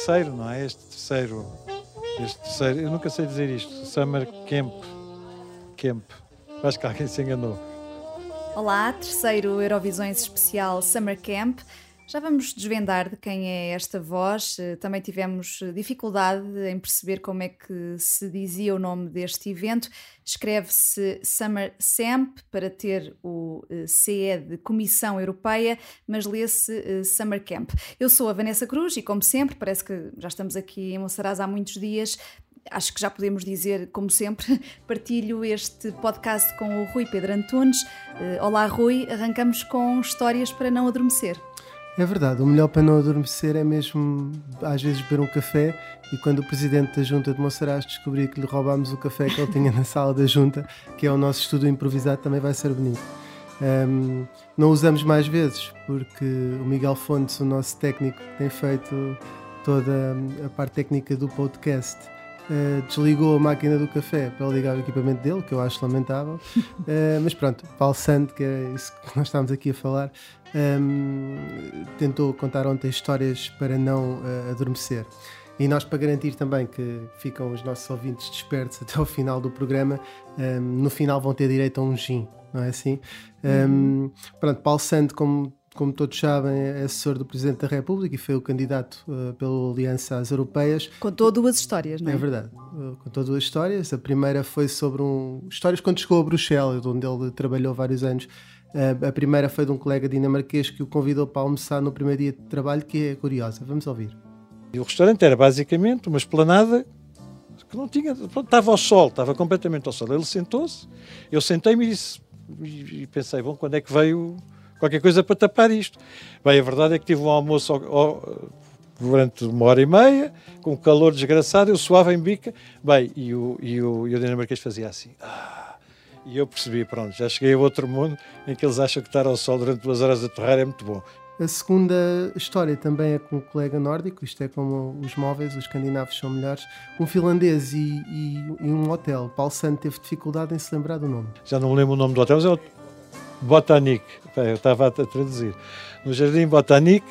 terceiro, não é? Este terceiro, este terceiro, eu nunca sei dizer isto, Summer Camp, Camp. Acho que alguém se enganou. Olá, terceiro Eurovisões Especial Summer Camp. Já vamos desvendar de quem é esta voz. Eh, também tivemos dificuldade em perceber como é que se dizia o nome deste evento. Escreve-se Summer Samp para ter o eh, CE de Comissão Europeia, mas lê-se eh, Summer Camp. Eu sou a Vanessa Cruz e, como sempre, parece que já estamos aqui em Monsaraz há muitos dias acho que já podemos dizer, como sempre, partilho este podcast com o Rui Pedro Antunes. Olá, Rui. Arrancamos com histórias para não adormecer. É verdade, o melhor para não adormecer é mesmo às vezes beber um café e quando o presidente da junta de Monsaraz descobrir que lhe roubámos o café que ele tinha na sala da junta, que é o nosso estudo improvisado, também vai ser bonito. Um, não usamos mais vezes porque o Miguel Fontes, o nosso técnico, tem feito toda a parte técnica do podcast Uh, desligou a máquina do café para ligar o equipamento dele, que eu acho lamentável. Uh, mas pronto, Paulo Santo, que é isso que nós estamos aqui a falar, um, tentou contar ontem histórias para não uh, adormecer. E nós, para garantir também que ficam os nossos ouvintes despertos até ao final do programa, um, no final vão ter direito a um gin, não é assim? Um. Pronto, Paulo Santo, como, como todos sabem, é assessor do Presidente da República e foi o candidato uh, pela Aliança às Europeias. Contou duas histórias, não é? É verdade, uh, contou duas histórias. A primeira foi sobre um. Histórias quando chegou a Bruxelas, onde ele trabalhou vários anos a primeira foi de um colega dinamarquês que o convidou para almoçar no primeiro dia de trabalho, que é curiosa. Vamos ouvir. E o restaurante era basicamente uma esplanada que não tinha. Estava ao sol, estava completamente ao sol. Ele sentou-se, eu sentei-me e, disse, e pensei: bom, quando é que veio qualquer coisa para tapar isto? Bem, a verdade é que tive um almoço ao, ao, durante uma hora e meia, com calor desgraçado, eu suava em bica. Bem, e o, e o, e o dinamarquês fazia assim. Ah, e eu percebi, pronto, já cheguei a outro mundo em que eles acham que estar ao sol durante duas horas a torrar é muito bom. A segunda história também é com um colega nórdico, isto é como os móveis, os escandinavos são melhores. Um finlandês e, e, e um hotel. Paulo Santo teve dificuldade em se lembrar do nome. Já não me lembro o nome do hotel, mas é o Botanique. Eu estava a traduzir. No Jardim Botanique,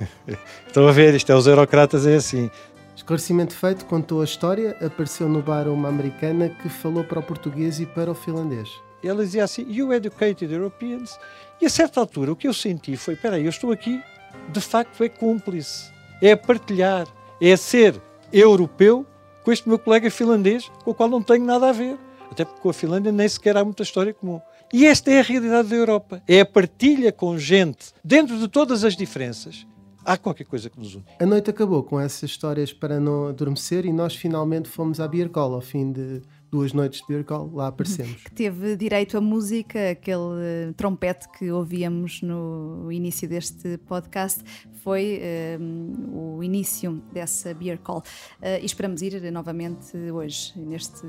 estão a ver, isto é os eurocratas, é assim. Esclarecimento feito, contou a história, apareceu no bar uma americana que falou para o português e para o finlandês. Ela dizia assim, you educated Europeans. E a certa altura o que eu senti foi, espera aí, eu estou aqui, de facto é cúmplice, é partilhar, é ser europeu com este meu colega finlandês, com o qual não tenho nada a ver. Até porque com a Finlândia nem sequer há muita história comum. E esta é a realidade da Europa. É a partilha com gente, dentro de todas as diferenças, há qualquer coisa que nos une. A noite acabou com essas histórias para não adormecer e nós finalmente fomos à Beer Call ao fim de duas noites de Beer Call, lá aparecemos. Que teve direito à música, aquele trompete que ouvíamos no início deste podcast, foi um, o início dessa Beer Call. Uh, e esperamos ir novamente hoje, neste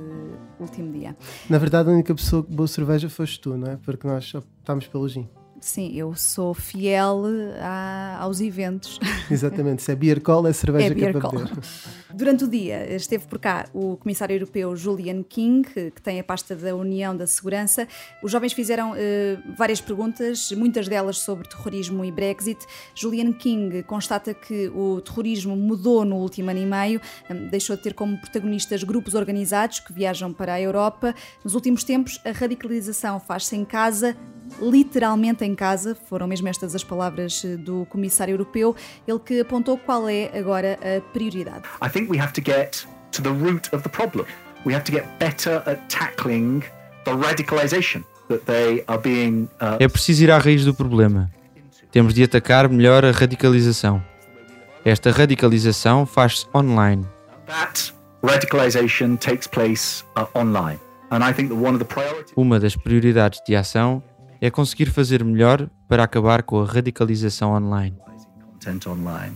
último dia. Na verdade, a única pessoa que boa cerveja foste tu, não é? Porque nós optámos pelo gin. Sim, eu sou fiel a, aos eventos. Exatamente, se é beer call, é cerveja é que é para beber. Durante o dia esteve por cá o Comissário Europeu Julian King, que tem a pasta da União da Segurança. Os jovens fizeram uh, várias perguntas, muitas delas sobre terrorismo e Brexit. Julian King constata que o terrorismo mudou no último ano e meio, um, deixou de ter como protagonistas grupos organizados que viajam para a Europa. Nos últimos tempos, a radicalização faz-se em casa, literalmente em casa, foram mesmo estas as palavras eh, do comissário europeu, ele que apontou qual é agora a prioridade. I think we have to get to the root of the problem. We have to get better at tackling the radicalization that they are being uh... É preciso ir à raiz do problema. Temos de atacar melhor a radicalização. Esta radicalização faz-se online. That radicalization takes place uh, online. And I think that one of the priorities Uma das prioridades de ação é conseguir fazer melhor para acabar com a radicalização online.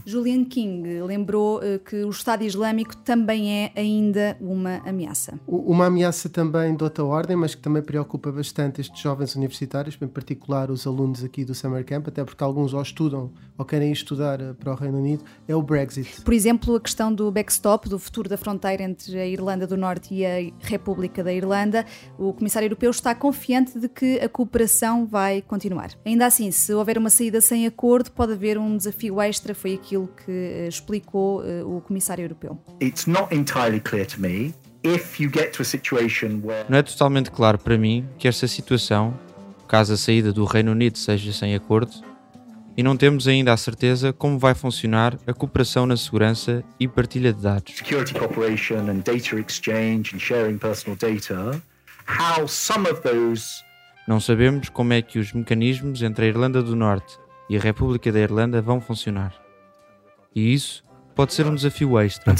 Julian King lembrou uh, que o Estado Islâmico também é ainda uma ameaça. Uma ameaça também de outra ordem, mas que também preocupa bastante estes jovens universitários, em particular os alunos aqui do Summer Camp, até porque alguns ou estudam ou querem estudar uh, para o Reino Unido, é o Brexit. Por exemplo, a questão do backstop, do futuro da fronteira entre a Irlanda do Norte e a República da Irlanda. O Comissário Europeu está confiante de que a cooperação vai continuar. Ainda assim, se houver uma saída sem acordo, pode haver um desafio desafio extra foi aquilo que uh, explicou uh, o Comissário Europeu. It's not entirely clear to me Não é totalmente claro para mim que esta situação, caso a saída do Reino Unido seja sem acordo, e não temos ainda a certeza como vai funcionar a cooperação na segurança e partilha de dados. Security cooperation and data exchange and sharing personal data. How some of those não sabemos como é que os mecanismos entre a Irlanda do Norte e a República da Irlanda vão funcionar. E isso pode ser um desafio extra.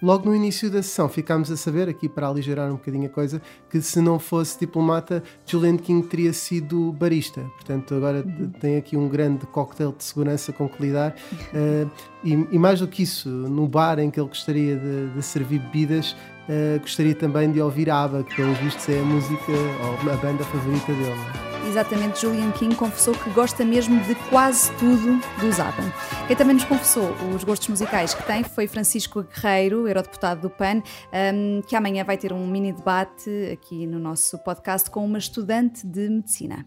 Logo no início da sessão ficámos a saber, aqui para aligerar um bocadinho a coisa, que se não fosse diplomata, Julian King teria sido barista. Portanto, agora tem aqui um grande cocktail de segurança com que lidar. Uh, e, e, mais do que isso, no bar em que ele gostaria de, de servir bebidas, uh, gostaria também de ouvir a ABBA, que pelos vistos é a música ou a banda favorita dele. Exatamente, Julian King confessou que gosta mesmo de quase tudo dos ABBA. Quem também nos confessou os gostos musicais que tem foi Francisco Guerreiro, eurodeputado do PAN, um, que amanhã vai ter um mini debate aqui no nosso podcast com uma estudante de medicina.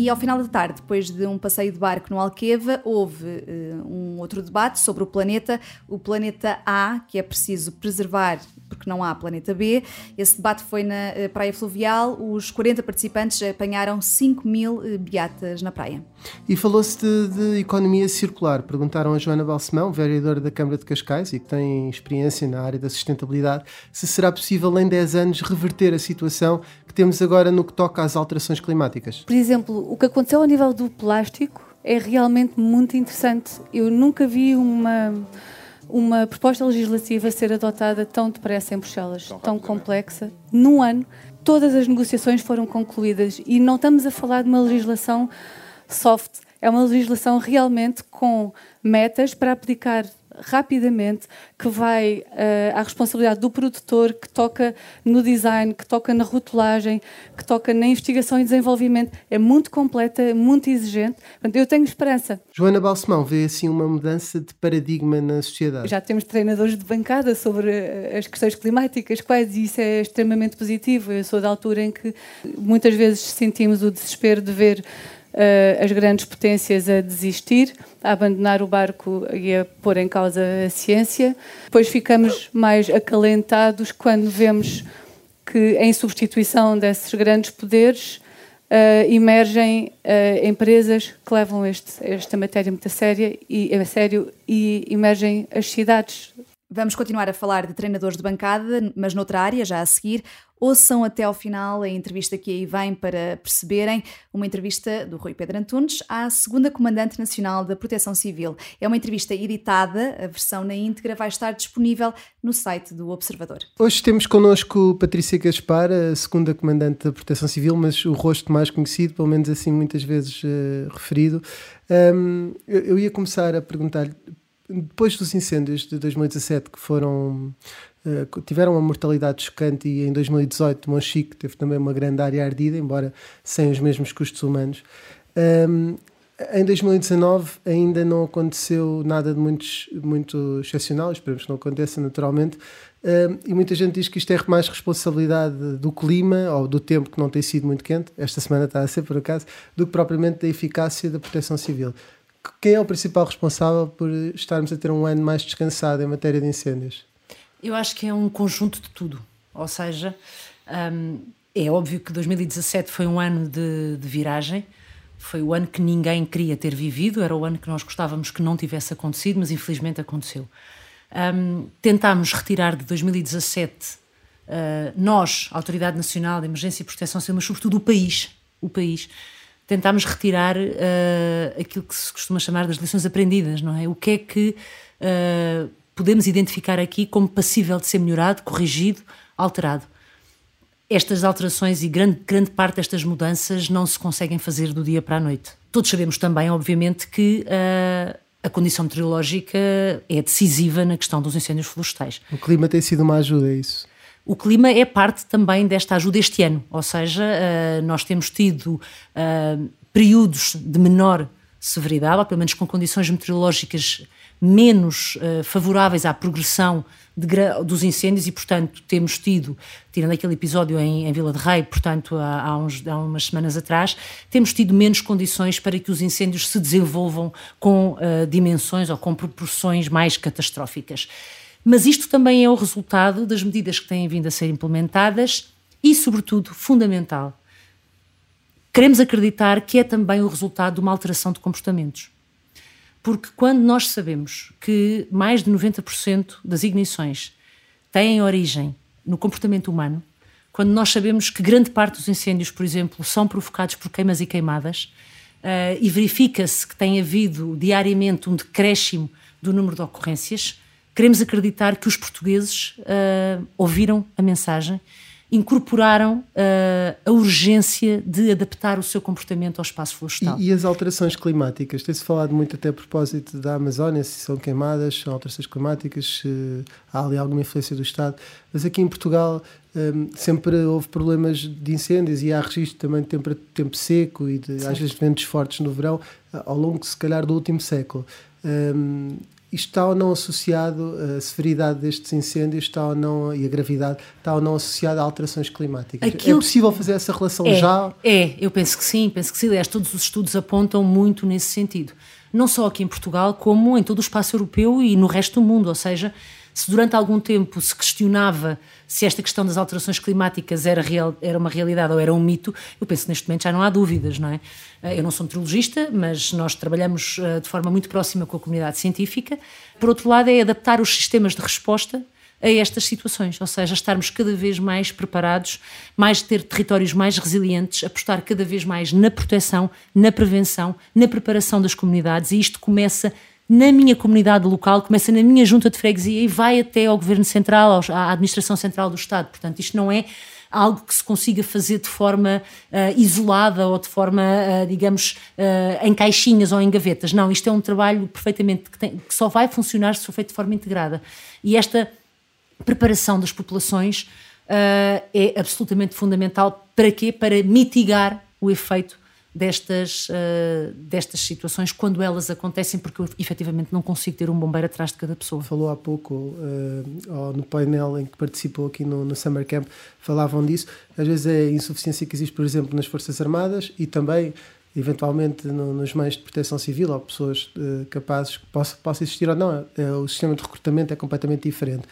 E ao final da tarde, depois de um passeio de barco no Alqueva, houve uh, um outro debate sobre o planeta, o planeta A, que é preciso preservar porque não há planeta B. Esse debate foi na eh, Praia Fluvial. Os 40 participantes apanharam 5 mil eh, beatas na praia. E falou-se de, de, economia circular. Perguntaram a Joana Balsemão, vereadora da Câmara de Cascais e que tem experiência na área da sustentabilidade, se será possível em 10 anos reverter a situação que temos agora no que toca às alterações climáticas. Por exemplo, o que aconteceu ao nível do plástico é realmente muito interessante. Eu nunca vi uma uma proposta legislativa ser adotada tão depressa em Bruxelas, tão, tão complexa, num ano. Todas as negociações foram concluídas e não estamos a falar de uma legislação soft, é uma legislação realmente com metas para aplicar rapidamente, que vai uh, à responsabilidade do produtor, que toca no design, que toca na rotulagem, que toca na investigação e desenvolvimento. É muito completa, é muito exigente. Portanto, eu tenho esperança. Joana Balsemão vê assim uma mudança de paradigma na sociedade. Já temos treinadores de bancada sobre eh, as questões climáticas, quase isso é extremamente positivo. Eu sou da altura em que muitas vezes sentimos o desespero de ver as grandes potências a desistir, a abandonar o barco e a pôr em causa a ciência. Depois ficamos mais acalentados quando vemos que, em substituição desses grandes poderes, uh, emergem uh, empresas que levam este, esta matéria muito a e, a sério e emergem as cidades. Vamos continuar a falar de treinadores de bancada, mas noutra área, já a seguir. Ouçam até ao final a entrevista que aí vem para perceberem uma entrevista do Rui Pedro Antunes à segunda Comandante Nacional da Proteção Civil. É uma entrevista editada, a versão na íntegra vai estar disponível no site do Observador. Hoje temos connosco Patrícia Gaspar, a segunda Comandante da Proteção Civil, mas o rosto mais conhecido, pelo menos assim muitas vezes uh, referido. Um, eu, eu ia começar a perguntar-lhe depois dos incêndios de 2017 que foram eh, tiveram uma mortalidade chocante e em 2018 Monchique teve também uma grande área ardida, embora sem os mesmos custos humanos. Um, em 2019 ainda não aconteceu nada de muito, muito excepcional, esperemos que não aconteça naturalmente, e muita gente diz que isto é mais responsabilidade do clima ou do tempo que não tem sido muito quente, esta semana está a ser por acaso, do que propriamente da eficácia da proteção civil. Quem é o principal responsável por estarmos a ter um ano mais descansado em matéria de incêndios? Eu acho que é um conjunto de tudo. Ou seja, um, é óbvio que 2017 foi um ano de, de, viragem, foi o ano que ninguém queria ter vivido, era o ano que nós gostávamos que não tivesse acontecido, mas infelizmente aconteceu. Um, tentámos retirar de 2017, uh, nós, Autoridade Nacional de Emergência e Proteção Civil, mas sobretudo o país, o país, tentámos retirar uh, aquilo que se costuma chamar das lições aprendidas, não é? O que é que uh, podemos identificar aqui como passível de ser melhorado, corrigido, alterado. Estas alterações e grande, grande parte destas mudanças não se conseguem fazer do dia para a noite. Todos sabemos também, obviamente, que uh, a condição meteorológica é decisiva na questão dos incêndios florestais. O clima tem sido uma ajuda, é isso? O clima é parte também desta ajuda este ano, ou seja, uh, nós temos tido uh, períodos de menor severidade, ou pelo menos com condições meteorológicas menos uh, favoráveis à progressão de, dos incêndios e, portanto, temos tido, tirando aquele episódio em, em Vila de Rei, portanto, há, há, uns, há, umas semanas atrás, temos tido menos condições para que os incêndios se desenvolvam com uh, dimensões ou com proporções mais catastróficas. Mas isto também é o resultado das medidas que têm vindo a ser implementadas e, sobretudo, fundamental, queremos acreditar que é também o resultado de uma alteração de comportamentos. Porque quando nós sabemos que mais de 90% das ignições têm origem no comportamento humano, quando nós sabemos que grande parte dos incêndios, por exemplo, são provocados por queimas e queimadas, uh, e verifica-se que tem havido diariamente um decréscimo do número de ocorrências, queremos acreditar que os portugueses uh, ouviram a mensagem incorporaram uh, a urgência de adaptar o seu comportamento ao espaço florestal. E, e as alterações climáticas? Tem-se falado muito até a propósito da Amazónia, se são queimadas, são alterações climáticas, se há ali alguma influência do Estado. Mas aqui em Portugal um, sempre houve problemas de incêndios e há registro também de tempo, tempo seco e de, às vezes de ventos fortes no verão, ao longo, se calhar, do último século. Um, está ou não associado, a severidade destes incêndios está ou não, e a gravidade está ou não associada a alterações climáticas? Aquilo é possível fazer essa relação é, já? É, eu penso que sim, penso que sim. Aliás, todos os estudos apontam muito nesse sentido. Não só aqui em Portugal, como em todo o espaço europeu e no resto do mundo. Ou seja, se durante algum tempo se questionava se esta questão das alterações climáticas era, real, era uma realidade ou era um mito, eu penso que neste momento já não há dúvidas, não é? Eh, eu não sou meteorologista, mas nós trabalhamos eh, de forma muito próxima com a comunidade científica. Por outro lado, é adaptar os sistemas de resposta a estas situações, ou seja, estarmos cada vez mais preparados, mais ter territórios mais resilientes, apostar cada vez mais na proteção, na prevenção, na preparação das comunidades, e isto começa na minha comunidade local, começa na minha junta de freguesia e vai até ao Governo Central, à Administração Central do Estado. Portanto, isto não é algo que se consiga fazer de forma uh, isolada ou de forma, uh, digamos, uh, em caixinhas ou em gavetas. Não, isto é um trabalho perfeitamente que, tem, que só vai funcionar se for feito de forma integrada. E esta preparação das populações é absolutamente fundamental. Para quê? Para mitigar o efeito destas, uh, destas situações quando elas acontecem, porque eu efetivamente não consigo ter um bombeiro atrás de cada pessoa. Falou há pouco uh, no painel em que participou aqui no, no Summer Camp, falavam disso. Às vezes é a insuficiência que existe, por exemplo, nas Forças Armadas e também eventualmente no, nos meios de proteção civil ou pessoas uh, capazes que possa, possa existir ou não. É, o sistema de recrutamento é completamente diferente.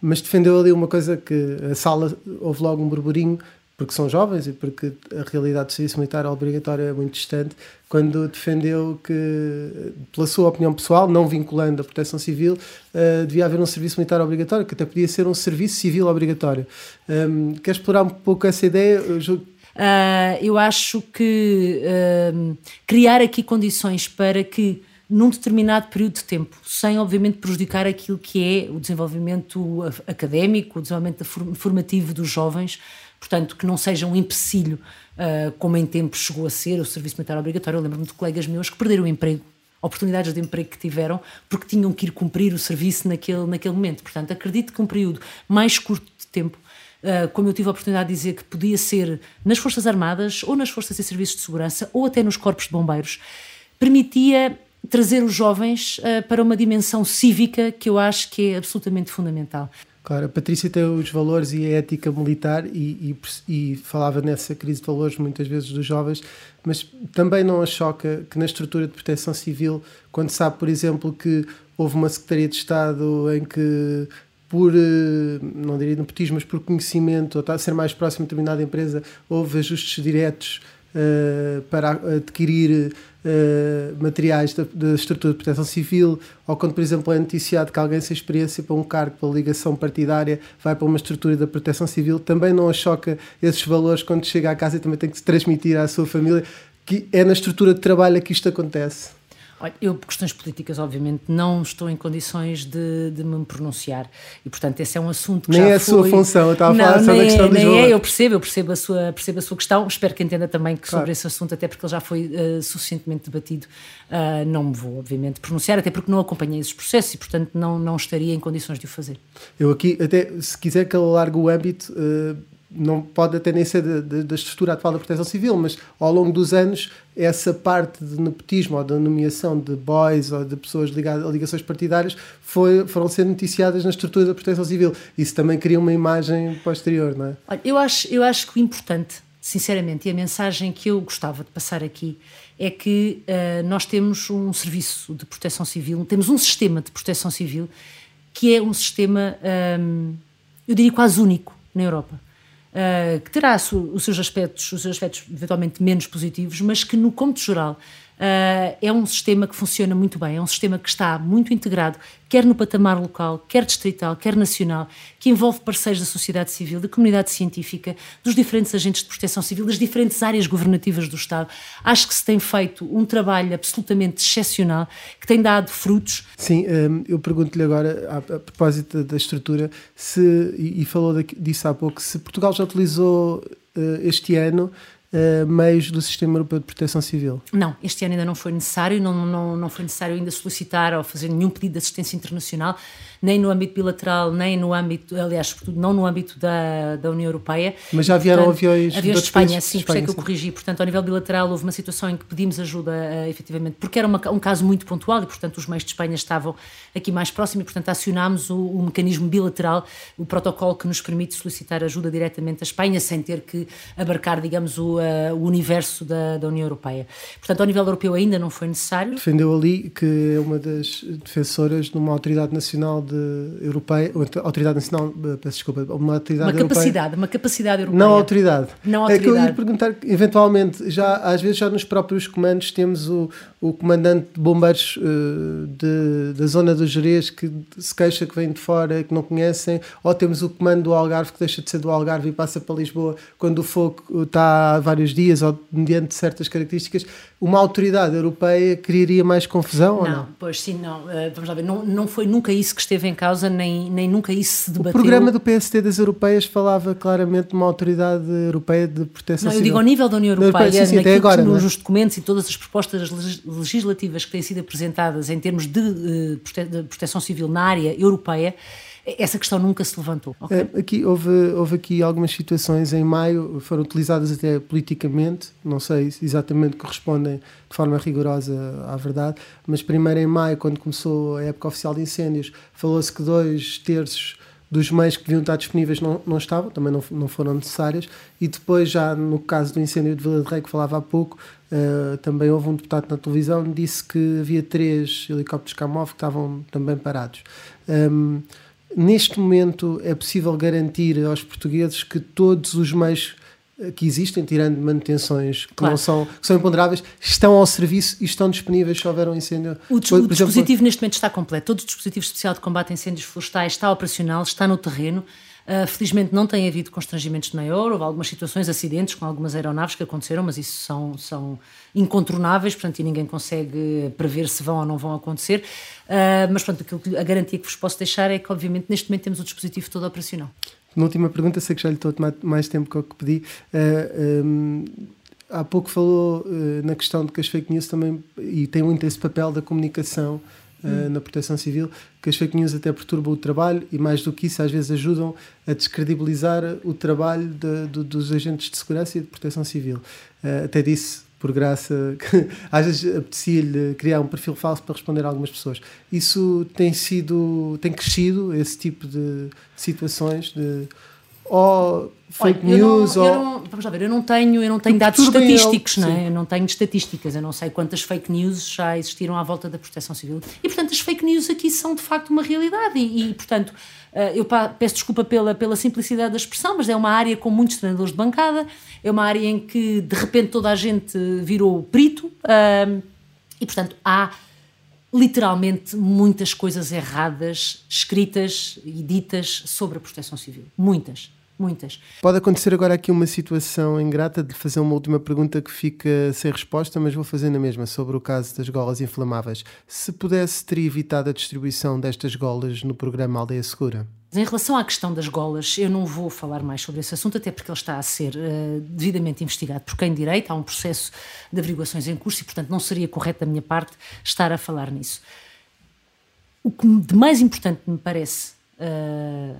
Mas defendeu ali uma coisa que a sala houve logo um burburinho porque são jovens e porque a realidade do serviço militar obrigatório é muito distante, quando defendeu que, pela sua opinião pessoal, não vinculando a proteção civil, uh, devia haver um serviço militar obrigatório, que até podia ser um serviço civil obrigatório. Um, quer explorar um pouco essa ideia? Eu, uh, eu acho que uh, criar aqui condições para que num determinado período de tempo, sem obviamente prejudicar aquilo que é o desenvolvimento académico, o desenvolvimento formativo dos jovens, portanto, que não seja um empecilho, uh, como em tempo chegou a ser o serviço militar obrigatório. Eu lembro-me de colegas meus que perderam o emprego, oportunidades de emprego que tiveram, porque tinham que ir cumprir o serviço naquele, naquele momento. Portanto, acredito que um período mais curto de tempo, uh, como eu tive a oportunidade de dizer, que podia ser nas Forças Armadas, ou nas Forças e Serviços de Segurança, ou até nos Corpos de Bombeiros, permitia trazer os jovens uh, para uma dimensão cívica que eu acho que é absolutamente fundamental. Claro, a Patrícia tem os valores e a ética militar e, e, e, falava nessa crise de valores muitas vezes dos jovens, mas também não a choca que na estrutura de proteção civil, quando sabe, por exemplo, que houve uma Secretaria de Estado em que por, eh, não diria nepotismo, mas por conhecimento, ou a ser mais próximo de determinada empresa, houve ajustes diretos uh, para adquirir uh, materiais da, da, estrutura de proteção civil, ou quando, por exemplo, é noticiado que alguém sem experiência para um cargo, para ligação partidária, vai para uma estrutura da proteção civil, também não a choca esses valores quando chega à casa e também tem que se transmitir à sua família que é na estrutura de trabalho que isto acontece. Olha, eu, por questões políticas, obviamente, não estou em condições de, de me pronunciar. E, portanto, esse é um assunto que nem já é a foi... sua função, eu estava a falar só da questão nem de é, eu percebo, eu percebo a, sua, percebo a sua questão. Espero que entenda também que claro. sobre esse assunto, até porque ele já foi uh, suficientemente debatido, uh, não me vou, obviamente, pronunciar, até porque não acompanhei esses processos e, portanto, não, não estaria em condições de o fazer. Eu aqui, até, se quiser que eu largue o âmbito... Uh, não pode até nem ser da estrutura atual da proteção civil, mas ao longo dos anos essa parte de nepotismo ou da nomeação de boys ou de pessoas ligadas a ligações partidárias foi, foram sendo noticiadas na estrutura da proteção civil. Isso também cria uma imagem posterior, não é? Olha, eu acho, eu acho que o importante, sinceramente, e a mensagem que eu gostava de passar aqui é que uh, nós temos um serviço de proteção civil, temos um sistema de proteção civil que é um sistema, um, eu diria quase único na Europa. Uh, que terá os seus aspectos, os seus aspectos eventualmente menos positivos, mas que no cômputo geral Uh, é um sistema que funciona muito bem, é um sistema que está muito integrado, quer no patamar local, quer distrital, quer nacional, que envolve parceiros da sociedade civil, da comunidade científica, dos diferentes agentes de proteção civil, das diferentes áreas governativas do Estado. Acho que se tem feito um trabalho absolutamente excepcional, que tem dado frutos. Sim, um, eu pergunto-lhe agora, a, a, propósito da estrutura, se, e, e falou disso há pouco, se Portugal já utilizou uh, este ano uh, meios do Sistema Europeu de Proteção Civil? Não, este ano ainda não foi necessário, não, não, não foi necessário ainda solicitar ou fazer nenhum pedido de assistência internacional nem no âmbito bilateral, nem no âmbito, aliás, não no âmbito da, da União Europeia. Mas já vieram portanto, aviões, aviões de Espanha, países, sim, por isso é que eu corrigi. Portanto, ao nível bilateral houve uma situação em que pedimos ajuda, uh, efetivamente, porque era uma, um caso muito pontual e, portanto, os meios de Espanha estavam aqui mais próximos e, portanto, acionámos o, o mecanismo bilateral, o protocolo que nos permite solicitar ajuda diretamente à Espanha, sem ter que abarcar, digamos, o, uh, o universo da, da União Europeia. Portanto, ao nível europeu ainda não foi necessário. Defendeu ali que é uma das defensoras de uma autoridade nacional de europeia, autoridade nacional, eh, peço desculpa, uma autoridade uma capacidade, uma capacidade europeia. Não autoridade. Não autoridade. É que eu ia perguntar, eventualmente, já às vezes já nos próprios comandos temos o, o comandante de bombeiros uh, de, da zona do Jerez que se queixa que vem de fora, que não conhecem, ou temos o comando do Algarve que deixa de ser do Algarve e passa para Lisboa quando o fogo está vários dias ou mediante certas características. Uma autoridade europeia criaria mais confusão não, ou não? Pois sim, não. Uh, vamos lá ver, não, não foi nunca isso que esteve em causa, nem, nem nunca isso se debateu. O programa do PST das europeias falava claramente de uma autoridade europeia de proteção não, civil. Eu digo ao nível da União Europeia, sim, sim, até agora, nos é? documentos e todas as propostas legislativas que têm sido apresentadas em termos de, prote de proteção civil na área europeia, essa questão nunca se levantou. Okay? É, aqui houve, houve aqui algumas situações em maio, foram utilizadas até politicamente, não sei se exatamente correspondem de forma rigorosa à verdade, mas primeiro em maio, quando começou a época oficial de incêndios, falou-se que dois terços dos meios que deviam estar disponíveis não, não estavam, também não, não foram necessários, e depois já no caso do incêndio de Vila de Rei, que falava há pouco, uh, também houve um deputado na televisão que disse que havia três helicópteros Kamov que estavam também parados. Um, neste momento é possível garantir aos portugueses que todos os meios que existem, tirando manutenções que claro. não são, que são imponderáveis, estão ao serviço e estão disponíveis se houver um incêndio. O, dis o dispositivo exemplo, neste momento está completo. Todo o dispositivo especial de combate a incêndios florestais está operacional, está no terreno. Uh, felizmente não tem havido constrangimentos de maior, houve algumas situações, acidentes com algumas aeronaves que aconteceram, mas isso são, são incontornáveis, portanto, e ninguém consegue prever se vão ou não vão acontecer. Uh, mas, pronto, a garantia que vos posso deixar é que, obviamente, neste momento temos o dispositivo todo operacional. Na última pergunta, sei que já lhe estou a tomar mais tempo que o que pedi. Uh, eh, um, há pouco falou uh, na questão de que as fake news também, e tem muito esse papel da comunicação hum. na proteção civil, que as fake news até perturbam o trabalho e, mais do que isso, às vezes ajudam a descredibilizar o trabalho de, de, dos agentes de segurança e de proteção civil. até disse por graça, que às vezes apetecia-lhe criar um perfil falso para responder a algumas pessoas. Isso tem sido, tem crescido, esse tipo de situações de ou fake Olha, news não, ou... Não, vamos lá ver, eu não tenho, eu não tenho dados estatísticos, não é? Eu não tenho estatísticas, eu não sei quantas fake news já existiram à volta da proteção civil. E, portanto, as fake news aqui são de facto uma realidade e, e portanto, eh, eu peço desculpa pela, pela simplicidade da expressão, mas é uma área com muitos treinadores de bancada, é uma área em que de repente toda a gente virou perito e, portanto, há literalmente muitas coisas erradas escritas e ditas sobre a proteção civil. Muitas muitas. Pode acontecer agora aqui uma situação ingrata de fazer uma última pergunta que fica sem resposta, mas vou fazer na mesma, sobre o caso das golas inflamáveis. Se pudesse, teria evitado a distribuição destas golas no programa Aldeia Segura? Em relação à questão das golas, eu não vou falar mais sobre esse assunto, até porque ele está a ser uh, devidamente investigado por quem direito, há um processo de averiguações em curso e, portanto, não seria correto da minha parte estar a falar nisso. O que de mais importante me parece uh,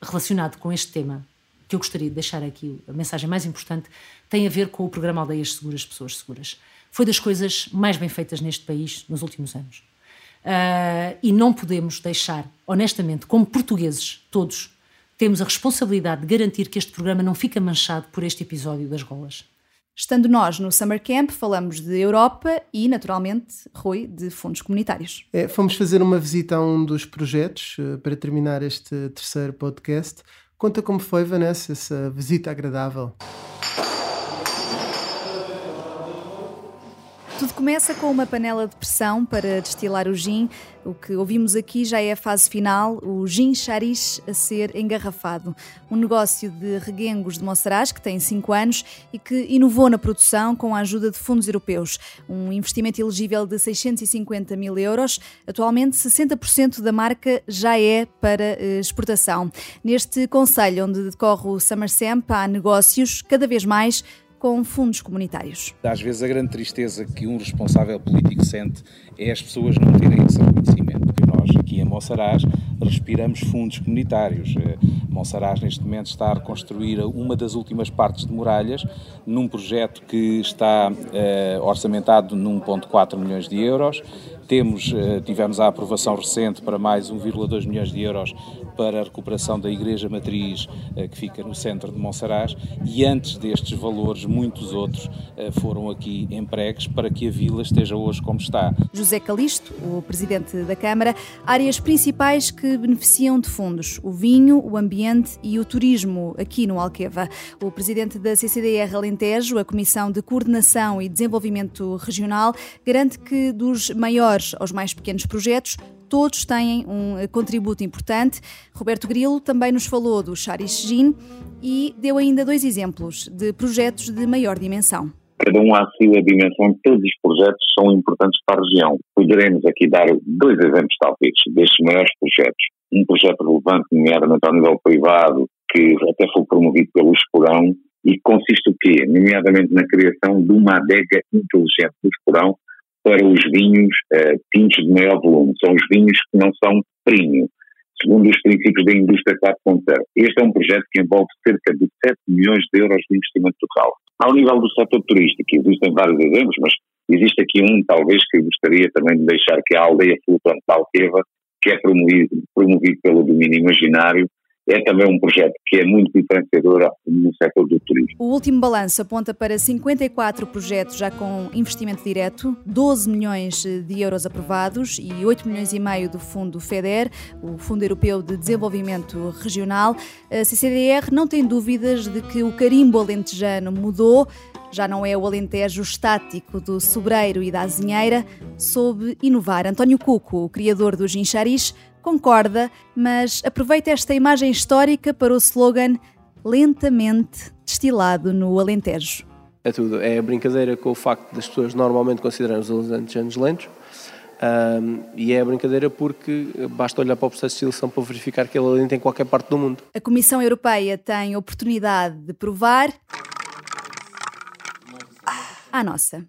relacionado com este tema que eu gostaria de deixar aqui, a mensagem mais importante, tem a ver com o programa Aldeias Seguras, Pessoas Seguras. Foi das coisas mais bem feitas neste país nos últimos anos. Uh, e não podemos deixar, honestamente, como portugueses, todos, temos a responsabilidade de garantir que este programa não fica manchado por este episódio das golas. Estando nós no Summer Camp, falamos de Europa e, naturalmente, Rui, de fundos comunitários. É, fomos fazer uma visita a um dos projetos uh, para terminar este terceiro podcast. Conta como foi, Vanessa, essa visita agradável. Tudo começa com uma panela de pressão para destilar o gin. O que ouvimos aqui já é a fase final, o gin charis a ser engarrafado. Um negócio de reguengos de Monsaraz que tem 5 anos e que inovou na produção com a ajuda de fundos europeus. Um investimento elegível de 650 mil euros. Atualmente, 60% da marca já é para eh, exportação. Neste conselho onde decorre o Summer Samp, há negócios cada vez mais com fundos comunitários. Às vezes a grande tristeza que um responsável político sente é as pessoas não terem esse reconhecimento. Que nós aqui em Monsaraz respiramos fundos comunitários. Eh, Monsaraz neste momento está a reconstruir uma das últimas partes de muralhas num projeto que está uh, orçamentado num 1.4 milhões de euros temos, eh, tivemos a aprovação recente para mais 1,2 milhões de euros para a recuperação da Igreja Matriz, eh, que fica no centro de Monsaraz, e antes destes valores, muitos outros eh, foram aqui empregues para que a vila esteja hoje como está. José Calixto, o presidente da Câmara, áreas principais que beneficiam de fundos: o vinho, o ambiente e o turismo aqui no Alqueva. O presidente da CCDR Alentejo, a Comissão de Coordenação e Desenvolvimento Regional, garante que dos maiores maiores aos mais pequenos projetos, todos têm um eh, contributo importante. Roberto Grilo também nos falou do Charis Gin e deu ainda dois exemplos de projetos de maior dimensão. Cada um a sua dimensão, todos os projetos são importantes para a região. Poderemos aqui dar dois exemplos, talvez, destes maiores projetos. Um projeto relevante, nomeadamente ao nível privado, que até foi promovido pelo Esporão, e consiste o quê? Nomeadamente na criação de uma adega inteligente do Esporão, para os vinhos uh, tintos de maior volume. São os vinhos que não são premium, segundo os princípios da indústria 4.0. Este é um projeto que envolve cerca de 7 milhões de euros de investimento total. Ao nível do setor turístico, existem vários exemplos, mas existe aqui um, talvez, que gostaria também de deixar, que é a aldeia flutuante de Alqueva, que é promovido, promovido pelo domínio imaginário é também um projeto que é muito diferenciador no setor do turismo. O último balanço aponta para 54 projetos já com investimento direto, 12 milhões de euros aprovados e 8 milhões e meio do Fundo FEDER, o Fundo Europeu de Desenvolvimento Regional. A CCDR não tem dúvidas de que o carimbo alentejano mudou, já não é o Alentejo estático do Sobreiro e da Azinheira, soube inovar. António Cuco, o criador do Gincharis, concorda, mas aproveita esta imagem histórica para o slogan lentamente destilado no Alentejo. É tudo. É a brincadeira com o facto das pessoas normalmente considerarem os alentejanos lentos. Um, e é a brincadeira porque basta olhar para o processo de destilação para verificar que ele alenta em qualquer parte do mundo. A Comissão Europeia tem oportunidade de provar a nossa.